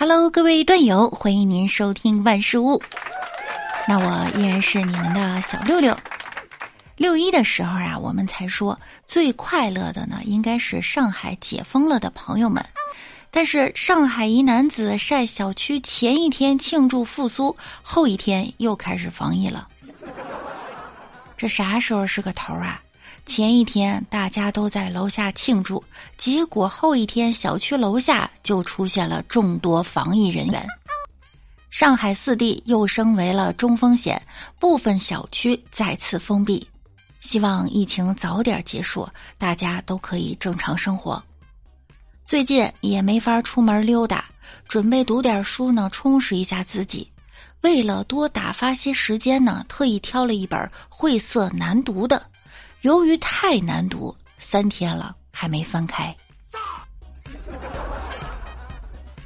Hello，各位段友，欢迎您收听万事屋。那我依然是你们的小六六。六一的时候啊，我们才说最快乐的呢，应该是上海解封了的朋友们。但是上海一男子晒小区前一天庆祝复苏，后一天又开始防疫了。这啥时候是个头啊？前一天大家都在楼下庆祝，结果后一天小区楼下就出现了众多防疫人员。上海四地又升为了中风险，部分小区再次封闭。希望疫情早点结束，大家都可以正常生活。最近也没法出门溜达，准备读点书呢，充实一下自己。为了多打发些时间呢，特意挑了一本晦涩难读的。由于太难读，三天了还没翻开。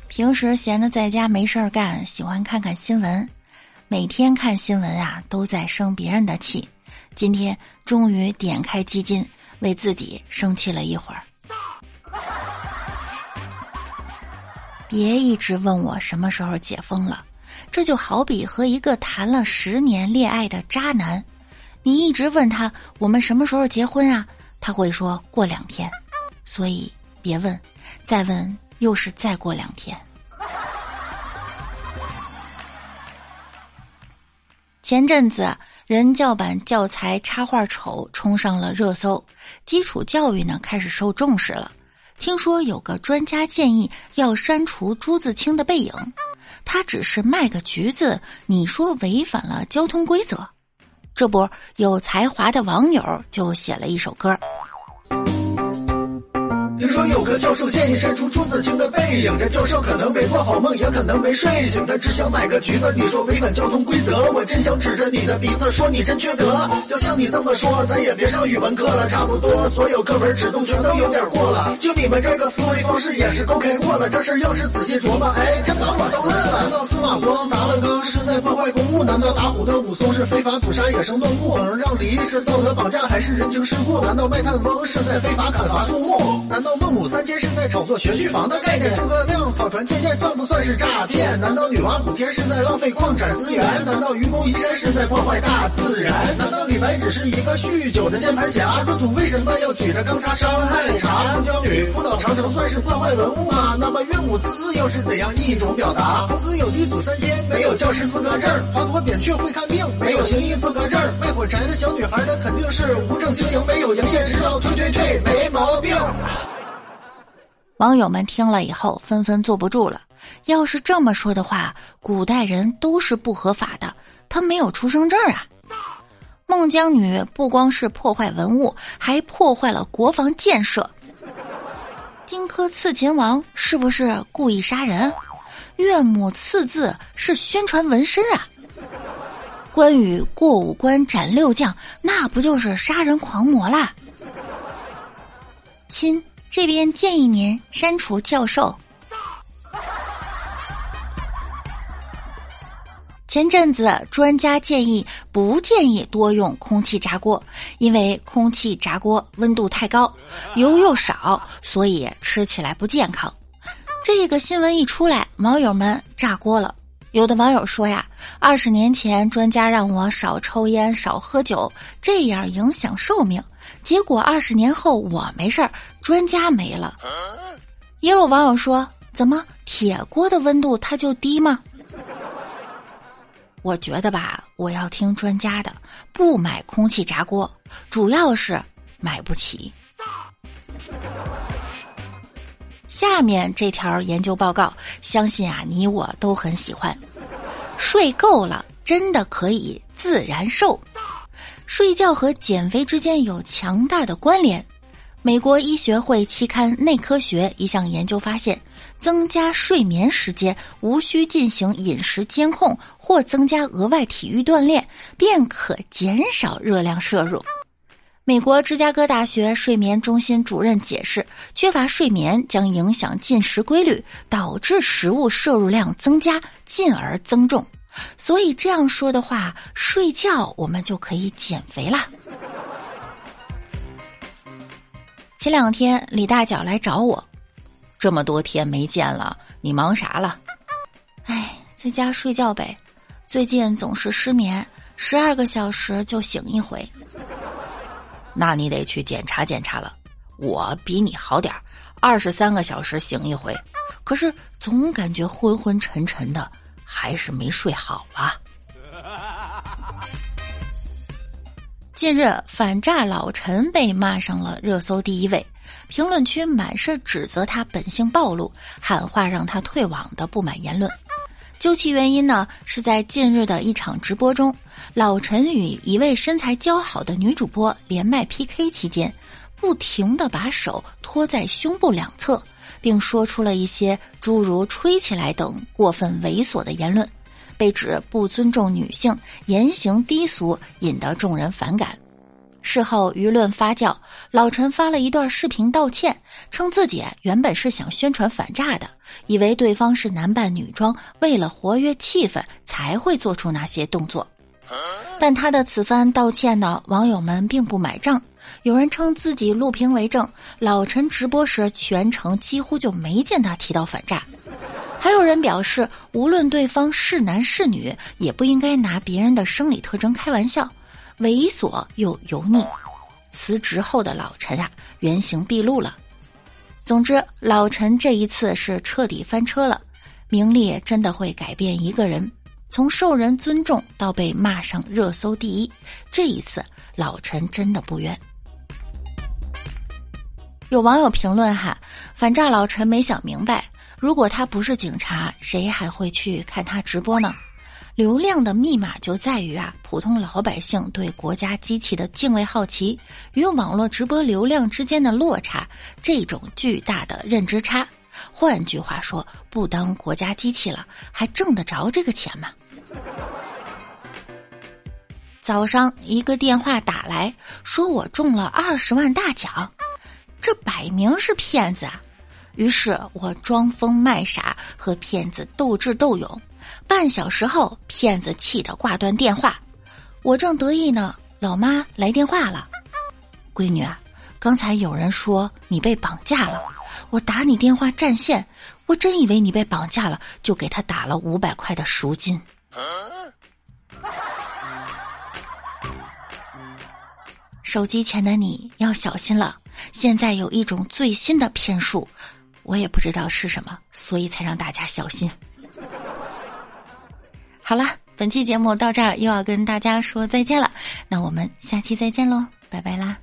平时闲的在家没事儿干，喜欢看看新闻。每天看新闻啊，都在生别人的气。今天终于点开基金，为自己生气了一会儿。别一直问我什么时候解封了，这就好比和一个谈了十年恋爱的渣男。你一直问他我们什么时候结婚啊？他会说过两天，所以别问，再问又是再过两天。前阵子人教版教材插画丑冲上了热搜，基础教育呢开始受重视了。听说有个专家建议要删除朱自清的背影，他只是卖个橘子，你说违反了交通规则？这不，有才华的网友就写了一首歌。听说有个教授建议删除朱自清的背影，这教授可能没做好梦，也可能没睡醒，他只想买个橘子。你说违反交通规则，我真想指着你的鼻子说你真缺德。要像你这么说，咱也别上语文课了，差不多所有课文尺度全都有点过了。就你们这个思维方式也是够开阔了，这事要是仔细琢磨，哎，真把我逗乐了。难道司马光砸了缸是在破坏公物？难道打虎的武松是非法捕杀野生动物？让梨是道德绑架还是人情世故？难道卖炭翁是在非法砍伐树木？难道？孟母三迁是在炒作学区房的概念，诸葛亮草船借箭算不算是诈骗？难道女娲补天是在浪费矿产资源？难道愚公移山是在破坏大自然？难道李白只是一个酗酒的键盘侠？闰土为什么要举着钢叉伤害茶？孟姜女扑倒长城算是破坏文物吗？那么岳母字字又是怎样一种表达？孔子有弟子三千，没有教师资格证；华佗扁鹊会看病，没有行医资格证；卖火柴的小女孩那肯定是无证经营，没有营业执照。退退退，没毛病。网友们听了以后纷纷坐不住了。要是这么说的话，古代人都是不合法的，他没有出生证啊。孟姜女不光是破坏文物，还破坏了国防建设。荆轲刺秦王是不是故意杀人？岳母刺字是宣传纹身啊？关羽过五关斩六将，那不就是杀人狂魔啦？亲。这边建议您删除教授。前阵子专家建议不建议多用空气炸锅，因为空气炸锅温度太高，油又少，所以吃起来不健康。这个新闻一出来，网友们炸锅了。有的网友说呀，二十年前专家让我少抽烟、少喝酒，这样影响寿命。结果二十年后我没事儿，专家没了。也有网友说：“怎么铁锅的温度它就低吗？”我觉得吧，我要听专家的，不买空气炸锅，主要是买不起。下面这条研究报告，相信啊你我都很喜欢。睡够了，真的可以自然瘦。睡觉和减肥之间有强大的关联。美国医学会期刊《内科学》一项研究发现，增加睡眠时间，无需进行饮食监控或增加额外体育锻炼，便可减少热量摄入。美国芝加哥大学睡眠中心主任解释，缺乏睡眠将影响进食规律，导致食物摄入量增加，进而增重。所以这样说的话，睡觉我们就可以减肥啦。前两天李大脚来找我，这么多天没见了，你忙啥了？哎在家睡觉呗，最近总是失眠，十二个小时就醒一回。那你得去检查检查了。我比你好点儿，二十三个小时醒一回，可是总感觉昏昏沉沉的，还是没睡好啊。近日，反诈老陈被骂上了热搜第一位，评论区满是指责他本性暴露、喊话让他退网的不满言论。究其原因呢，是在近日的一场直播中，老陈与一位身材姣好的女主播连麦 PK 期间，不停的把手托在胸部两侧，并说出了一些诸如“吹起来”等过分猥琐的言论。被指不尊重女性，言行低俗，引得众人反感。事后舆论发酵，老陈发了一段视频道歉，称自己原本是想宣传反诈的，以为对方是男扮女装，为了活跃气氛才会做出那些动作。但他的此番道歉呢，网友们并不买账。有人称自己录屏为证，老陈直播时全程几乎就没见他提到反诈。还有人表示，无论对方是男是女，也不应该拿别人的生理特征开玩笑，猥琐又油腻。辞职后的老陈啊，原形毕露了。总之，老陈这一次是彻底翻车了。名利真的会改变一个人，从受人尊重到被骂上热搜第一，这一次老陈真的不冤。有网友评论哈，反诈老陈没想明白。如果他不是警察，谁还会去看他直播呢？流量的密码就在于啊，普通老百姓对国家机器的敬畏好奇与网络直播流量之间的落差，这种巨大的认知差。换句话说，不当国家机器了，还挣得着这个钱吗？早上一个电话打来说我中了二十万大奖，这摆明是骗子啊！于是我装疯卖傻和骗子斗智斗勇，半小时后，骗子气得挂断电话。我正得意呢，老妈来电话了：“闺女啊，刚才有人说你被绑架了，我打你电话占线，我真以为你被绑架了，就给他打了五百块的赎金。”手机前的你要小心了，现在有一种最新的骗术。我也不知道是什么，所以才让大家小心。好了，本期节目到这儿又要跟大家说再见了，那我们下期再见喽，拜拜啦。